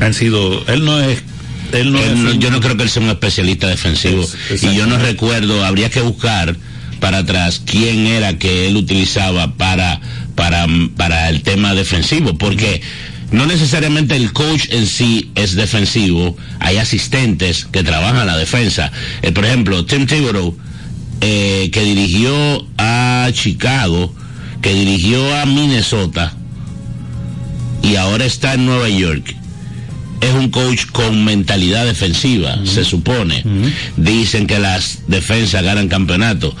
Speaker 3: han sido? Él no es. Él no
Speaker 4: Él yo no creo que él sea un especialista defensivo.
Speaker 3: Es-
Speaker 4: y yo no recuerdo, habría que buscar para atrás quién era que él utilizaba para, para, para el tema defensivo, porque no necesariamente el coach en sí es defensivo, hay asistentes que trabajan la defensa. Eh, por ejemplo, Tim Thibodeau, eh, que dirigió a Chicago, que dirigió a Minnesota y ahora está en Nueva York es un coach con mentalidad defensiva, se supone. Dicen que las defensas ganan campeonato.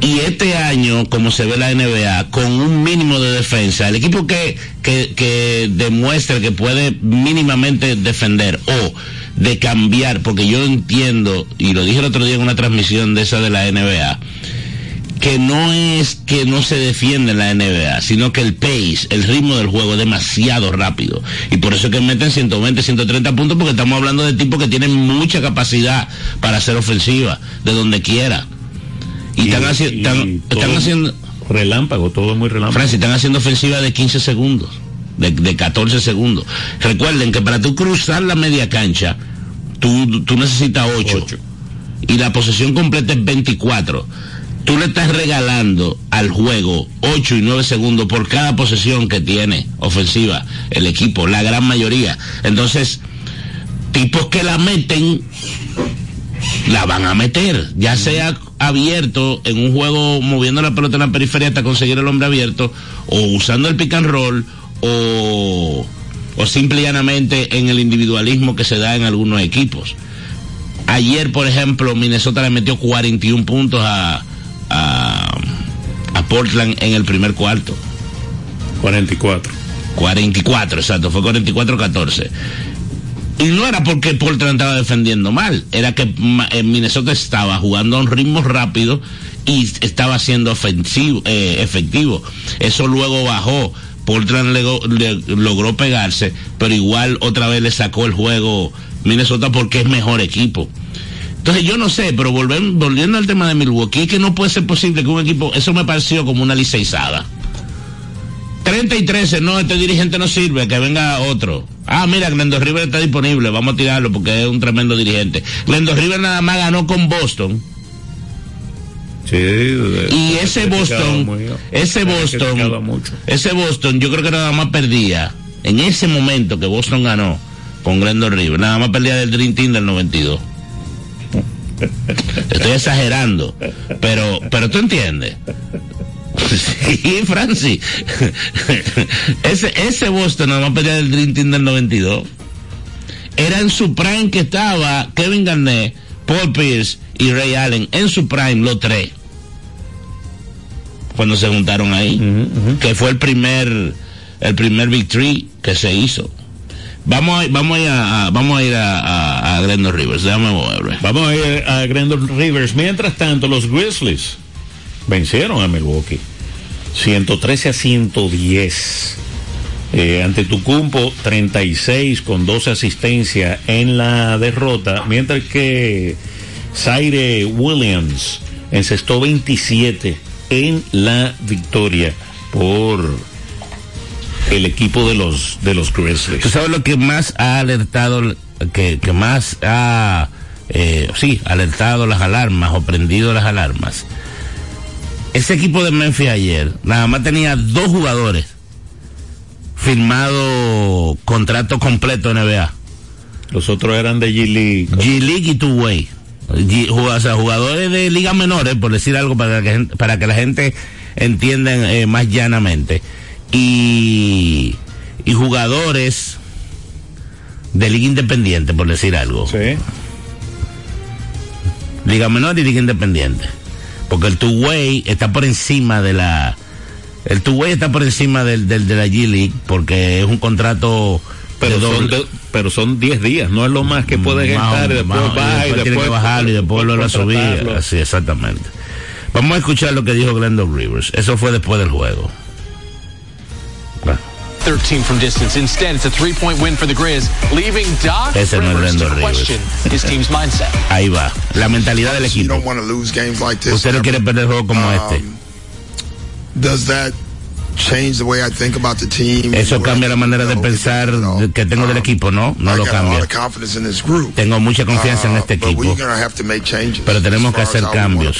Speaker 4: Y este año, como se ve la NBA, con un mínimo de defensa, el equipo que, que, que demuestre que puede mínimamente defender o de cambiar, porque yo entiendo, y lo dije el otro día en una transmisión de esa de la NBA, que no es que no se defiende en la NBA, sino que el pace, el ritmo del juego es demasiado rápido. Y por eso es que meten 120, 130 puntos, porque estamos hablando de tipos que tienen mucha capacidad para hacer ofensiva, de donde quiera. Y, están, haci-
Speaker 3: y
Speaker 4: están- están haciendo...
Speaker 3: Relámpago, todo muy relámpago.
Speaker 4: Francis, están haciendo ofensiva de 15 segundos, de, de 14 segundos. Recuerden que para tú cruzar la media cancha, tú, tú necesitas 8. Y la posesión completa es 24. Tú le estás regalando al juego 8 y 9 segundos por cada posesión que tiene ofensiva el equipo, la gran mayoría. Entonces, tipos que la meten, la van a meter, ya sea abierto en un juego moviendo la pelota en la periferia hasta conseguir el hombre abierto, o usando el pick and roll, o, o simple y llanamente en el individualismo que se da en algunos equipos. Ayer, por ejemplo, Minnesota le metió 41 puntos a, a, a Portland en el primer cuarto.
Speaker 3: 44.
Speaker 4: 44, exacto, fue 44-14. Y no era porque Portland estaba defendiendo mal, era que eh, Minnesota estaba jugando a un ritmo rápido y estaba siendo ofensivo, eh, efectivo. Eso luego bajó. Portland le- logró pegarse, pero igual otra vez le sacó el juego Minnesota porque es mejor equipo. Entonces yo no sé, pero volviendo al tema de Milwaukee, que no puede ser posible que un equipo, eso me pareció como una liceizada. 30 y 13, no, este dirigente no sirve, que venga otro. Ah, mira, Glendo River está disponible, vamos a tirarlo porque es un tremendo dirigente. Glendo River nada más ganó con Boston.
Speaker 3: Sí,
Speaker 4: Y ese Boston, ese Boston, ese Boston, yo creo que nada más perdía, en ese momento que Boston ganó con Glendo River, nada más perdía del Dream Team del 92. Estoy exagerando, pero, pero tú entiendes. Sí, Francis. Ese, ese Boston nada más perdía del Dream Team del 92. Era en su prime que estaba Kevin Garnett, Paul Pierce y Ray Allen. En su prime, los tres. Cuando se juntaron ahí. Que fue el primer, el primer victory que se hizo. Vamos a, vamos a ir a, a- vamos a ir a, a, a Glendon Rivers. Déjame moverme.
Speaker 3: Vamos a ir a Grendel Rivers. Mientras tanto, los Grizzlies vencieron a Milwaukee. 113 a 110. Eh, ante Tucumpo, 36 con 12 asistencias en la derrota. Mientras que Zaire Williams encestó 27 en la victoria por el equipo de los de los Grizzlies.
Speaker 4: ¿Tú sabes lo que más ha alertado, que, que más ha, eh, sí, alertado las alarmas o prendido las alarmas? Ese equipo de Memphis ayer nada más tenía dos jugadores firmado contrato completo NBA.
Speaker 3: Los otros eran de G-League.
Speaker 4: G-League y Two-Way. G- jug- o sea, jugadores de ligas menores, por decir algo, para que, para que la gente entienda eh, más llanamente. Y, y jugadores de liga independiente, por decir algo.
Speaker 3: Sí.
Speaker 4: Liga menor y liga independiente. Porque el two-way está por encima de la... El two-way está por encima del, del de la G-League porque es un contrato
Speaker 3: Pero
Speaker 4: de
Speaker 3: son, de- pero son 10 días, no es lo más que puedes gastar y después baja y después
Speaker 4: que bajarlo y después volverlo a subir. Así, exactamente. Vamos a escuchar lo que dijo Glendon Rivers. Eso fue después del juego.
Speaker 16: 13 from distance. Instead, it's a three-point win for the Grizz, leaving Doc
Speaker 4: Ese no es
Speaker 16: Rivers to
Speaker 4: Brandon Rivers.
Speaker 16: question his team's mindset.
Speaker 4: Ahí va. La mentalidad del
Speaker 17: You
Speaker 4: equipo.
Speaker 17: don't want to lose games like this.
Speaker 4: Usted no quiere perder juegos como
Speaker 17: Um,
Speaker 4: este.
Speaker 17: Does that
Speaker 4: Eso cambia la manera de pensar que tengo del equipo, ¿no? No lo cambia. Tengo mucha confianza en
Speaker 17: Uh,
Speaker 4: este equipo. Pero tenemos que hacer cambios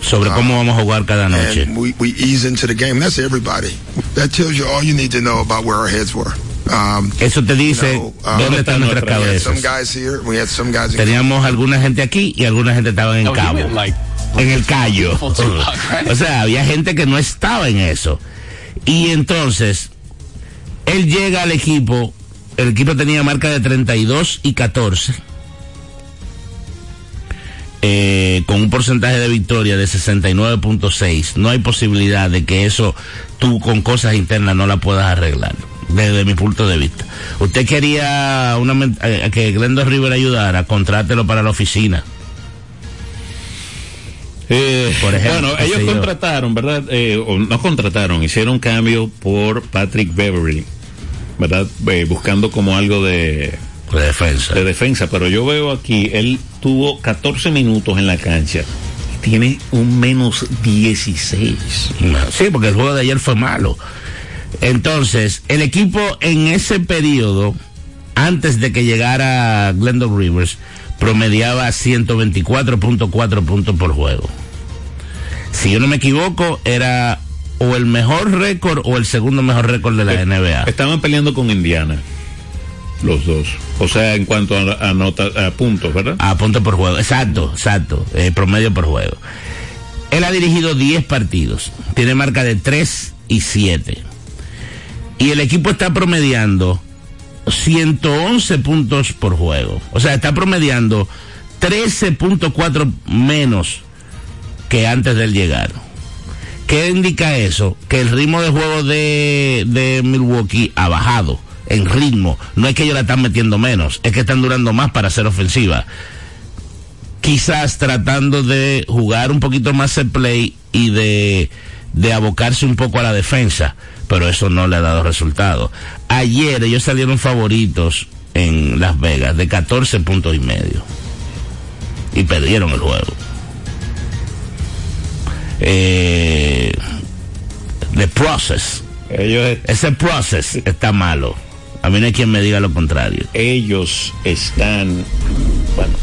Speaker 4: sobre cómo vamos a jugar cada noche.
Speaker 17: And we, we ease into the game. That's everybody. That tells you all you need to know about where our heads were. Um,
Speaker 4: Eso te dice
Speaker 17: you know, uh,
Speaker 4: dónde están nuestras cabezas.
Speaker 17: guys here. We had some guys in
Speaker 4: Teníamos alguna gente aquí y alguna gente estaba en
Speaker 16: Oh, you
Speaker 4: Cabo.
Speaker 16: like
Speaker 4: en el callo.
Speaker 16: Right?
Speaker 4: O sea, había gente que no estaba en eso. Y entonces, él llega al equipo, el equipo tenía marca de 32 y 14. eh, con un porcentaje de victoria de 69.6, no hay posibilidad de que eso tú con cosas internas no la puedas arreglar, desde mi punto de vista. Usted quería una, eh, que Glendo River ayudara, contrátelo para la oficina.
Speaker 3: Eh,
Speaker 4: Por ejemplo,
Speaker 3: bueno, ellos contrataron, ¿verdad? Eh, o no contrataron, hicieron cambio por Patrick Beverly, ¿verdad? Eh, buscando como algo de,
Speaker 4: de defensa.
Speaker 3: De defensa, pero yo veo aquí, él tuvo 14 minutos en la cancha y tiene un menos 16.
Speaker 4: Sí, porque el juego de ayer fue malo. Entonces, el equipo en ese periodo, antes de que llegara Glendon Rivers, promediaba 124.4 puntos por juego. Si yo no me equivoco, era o el mejor récord o el segundo mejor récord de la NBA.
Speaker 3: Estaban peleando con Indiana, los dos. O sea, en cuanto a, a nota- a puntos, ¿verdad?
Speaker 4: A puntos por juego, exacto, exacto, eh, promedio por juego. Él ha dirigido 10 partidos, tiene marca de 3 y 7. Y el equipo está promediando 111 puntos por juego. O sea, está promediando 13.4 menos que antes de él llegar. ¿Qué indica eso? Que el ritmo de juego de, Milwaukee ha bajado en ritmo. No es que ellos la están metiendo menos, es que están durando más para ser ofensiva. Quizás tratando de jugar un poquito más el play y de abocarse un poco a la defensa, pero eso no le ha dado resultado. Ayer ellos salieron favoritos en Las Vegas de 14 puntos y medio y perdieron el juego. Eh, the process. Ese process está malo. A mí no hay quien me diga lo contrario.
Speaker 3: Ellos están, bueno,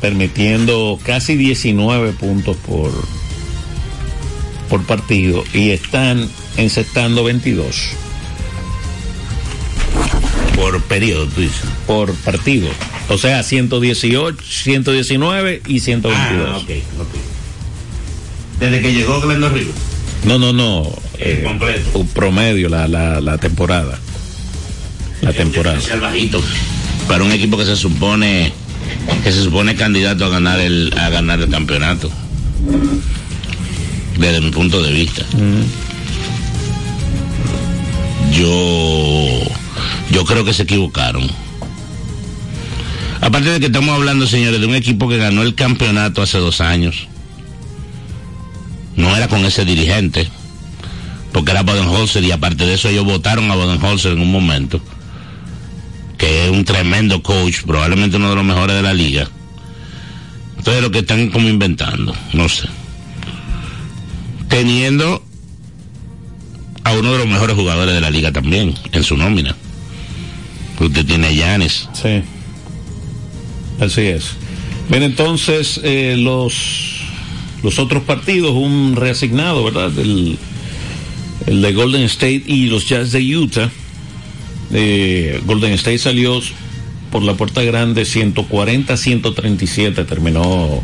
Speaker 3: permitiendo casi 19 puntos por, por partido y están encestando 22.
Speaker 4: Por periodo, tú dices.
Speaker 3: Por partido. O sea, 118, 119 y 122.
Speaker 4: Ah. Desde que llegó Glendon Rivers.
Speaker 3: No, no, no.
Speaker 4: El
Speaker 3: eh,
Speaker 4: completo.
Speaker 3: un promedio la, la, la temporada. La temporada.
Speaker 4: Bajito. Para un equipo que se supone que se supone candidato a ganar el a ganar el campeonato. Desde mi punto de vista. Yo yo creo que se equivocaron. Aparte de que estamos hablando, señores, de un equipo que ganó el campeonato hace dos años. No era con ese dirigente, porque era Bodenholzer y aparte de eso ellos votaron a Bodenholzer en un momento, que es un tremendo coach, probablemente uno de los mejores de la liga. Entonces lo que están como inventando, no sé. Teniendo a uno de los mejores jugadores de la liga también en su nómina. Usted tiene Yanes.
Speaker 3: Sí. Así es. Bien, entonces eh, los los otros partidos, un reasignado, ¿verdad? El, el de Golden State y los Jazz de Utah. Eh, Golden State salió por la puerta grande 140-137 terminó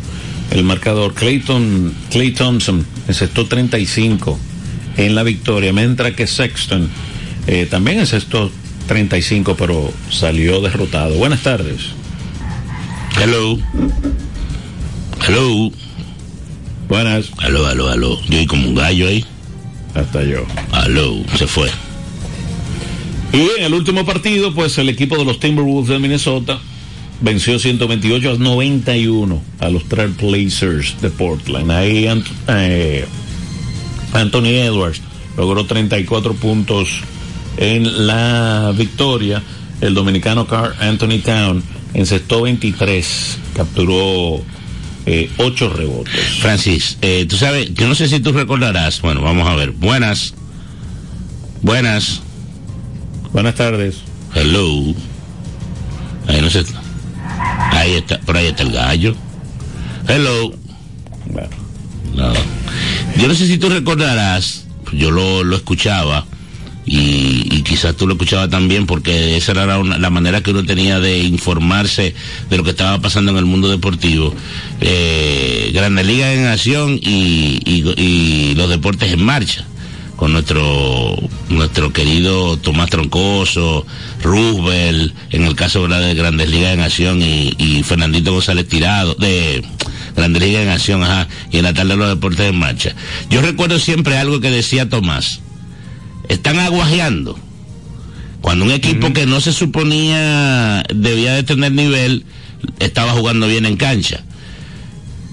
Speaker 3: el marcador. Clayton, Clay Thompson encestó 35 en la victoria, mientras que Sexton eh, también encestó 35, pero salió derrotado. Buenas tardes.
Speaker 4: Hello. Hello.
Speaker 3: Buenas.
Speaker 4: Aló, aló, aló. Yo oí como un gallo ahí.
Speaker 3: Hasta yo.
Speaker 4: Aló, se fue.
Speaker 3: Y en el último partido, pues el equipo de los Timberwolves de Minnesota venció 128 a 91 a los Trailblazers de Portland. Ahí Ant eh, Anthony Edwards logró 34 puntos en la victoria. El dominicano Carl Anthony Town encestó 23, capturó eh, 8 rebotes.
Speaker 4: Francis, eh, tú sabes, yo no sé si tú recordarás. Bueno, vamos a ver. Buenas. Buenas.
Speaker 3: Buenas tardes.
Speaker 4: Hello. Ahí no sé. Ahí está, por ahí está el gallo. Hello. No. Yo no sé si tú recordarás, yo lo, lo escuchaba y, y quizás tú lo escuchabas también porque esa era una- la manera que uno tenía de informarse de lo que estaba pasando en el mundo deportivo. Eh, Grandes Ligas en acción y, y- y los deportes en marcha con nuestro nuestro querido Tomás Troncoso, Roosevelt, en el caso ¿verdad? de Grandes Ligas en Acción y, y Fernandito González Tirado, de Grandes Ligas en Acción, ajá, y en la tarde los deportes en marcha. Yo recuerdo siempre algo que decía Tomás, están aguajeando. Cuando un equipo que no se suponía debía de tener nivel, estaba jugando bien en cancha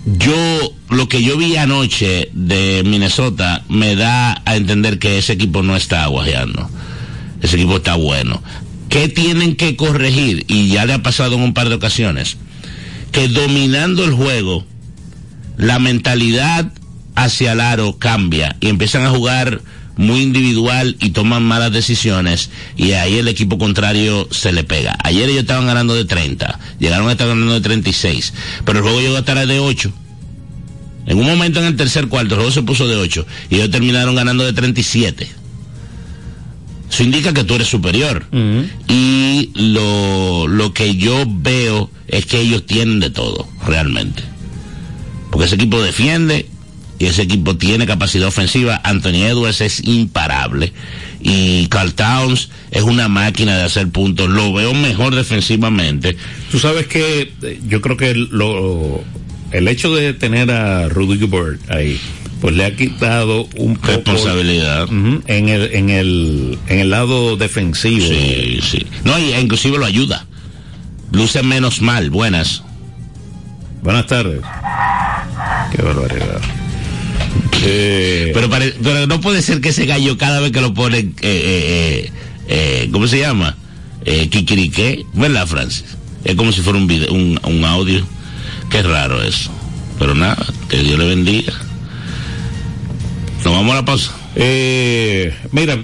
Speaker 4: yo lo que yo vi anoche de Minnesota me da a entender que ese equipo no está aguajeando. Ese equipo está bueno. ¿Qué tienen que corregir? Y ya le ha pasado en un par de ocasiones. Que dominando el juego, la mentalidad hacia el aro cambia y empiezan a jugar muy individual y toman malas decisiones y ahí el equipo contrario se le pega. Ayer ellos estaban ganando de 30, llegaron a estar ganando de 36, pero el juego llegó a estar de 8. En un momento en el tercer cuarto el juego se puso de 8 y ellos terminaron ganando de 37. Eso indica que tú eres superior. Y lo, lo que yo veo es que ellos tienen de todo, realmente. Porque ese equipo defiende y ese equipo tiene capacidad ofensiva. Anthony Edwards es imparable. Y Carl Towns es una máquina de hacer puntos. Lo veo mejor defensivamente.
Speaker 3: Tú sabes que eh, yo creo que lo, el hecho de tener a Rudy Gobert ahí, pues le ha quitado un poco
Speaker 4: Responsabilidad.
Speaker 3: En el en el en el lado defensivo.
Speaker 4: Sí, sí. No, y inclusive lo ayuda. Luce menos mal. Buenas.
Speaker 3: Buenas tardes. Qué barbaridad. Eh,
Speaker 4: Pero, pare- pero no puede ser que ese gallo cada vez que lo ponen, eh, eh, eh, eh, ¿cómo se llama? Eh, Kikiriqué, ¿verdad, Francis? Es como si fuera un, video, un, un audio. Qué raro eso. Pero nada, que Dios le bendiga. Nos vamos a la pausa.
Speaker 3: Eh, mira,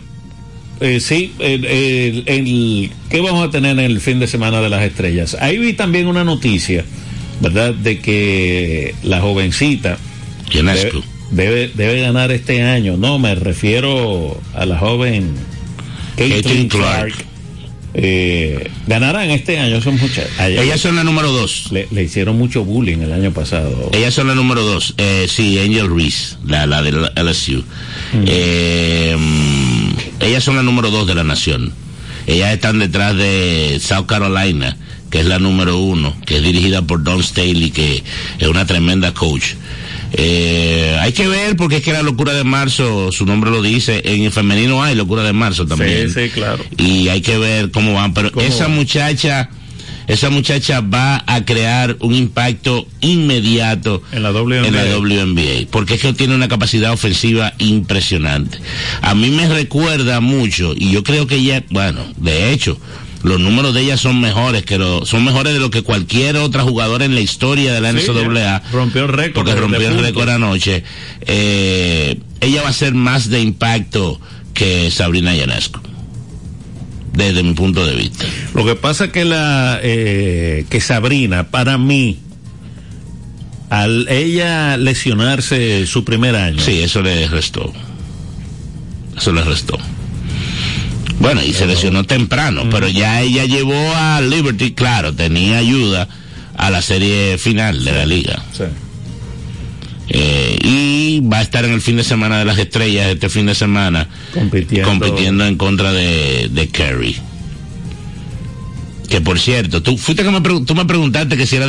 Speaker 3: eh, sí, el, el- el- ¿qué vamos a tener en el fin de semana de las estrellas? Ahí vi también una noticia, ¿verdad? De que la jovencita debe, debe, debe ganar este año. No, me refiero a la joven Caitlin Clark.
Speaker 4: Clark.
Speaker 3: Eh, ganarán este año son muchas.
Speaker 4: Ellas son la número dos.
Speaker 3: Le, le hicieron mucho bullying el año pasado.
Speaker 4: Ellas son la número dos. Eh, sí, Angel Reese, la, la de la LSU. Eh, mm, ellas son la número dos de la nación. Ellas están detrás de South Carolina, que es la número uno, que es dirigida por Don Staley, que es una tremenda coach. Eh, hay que ver porque es que la locura de marzo, su nombre lo dice, en el femenino hay locura de marzo también.
Speaker 3: Sí, sí, claro.
Speaker 4: Y hay que ver cómo van, pero
Speaker 3: ¿Cómo
Speaker 4: esa
Speaker 3: van?
Speaker 4: muchacha, esa muchacha va a crear un impacto inmediato
Speaker 3: En la WNBA.
Speaker 4: en la WNBA, porque es que tiene una capacidad ofensiva impresionante. A mí me recuerda mucho, y yo creo que ella, bueno, de hecho, los números de ella son mejores que lo, son mejores de lo que cualquier otra jugadora en la historia de la
Speaker 3: Sí,
Speaker 4: NCAA.
Speaker 3: rompió el récord.
Speaker 4: Porque rompió el récord anoche. Eh, ella va a ser más de impacto que Sabrina Ionesco. Desde mi punto de vista.
Speaker 3: Lo que pasa que la eh, que Sabrina, para mí, al ella lesionarse su primer año.
Speaker 4: Sí, eso le restó. Eso le restó. Bueno, y se lesionó temprano, pero ya ella llevó a Liberty, claro, tenía ayuda a la serie final de la liga. Eh, y va a estar en el fin de semana de las estrellas este fin de semana
Speaker 3: compitiendo,
Speaker 4: compitiendo en contra de, de Kerry. Que por cierto, tú fuiste que me, tú me preguntaste que si era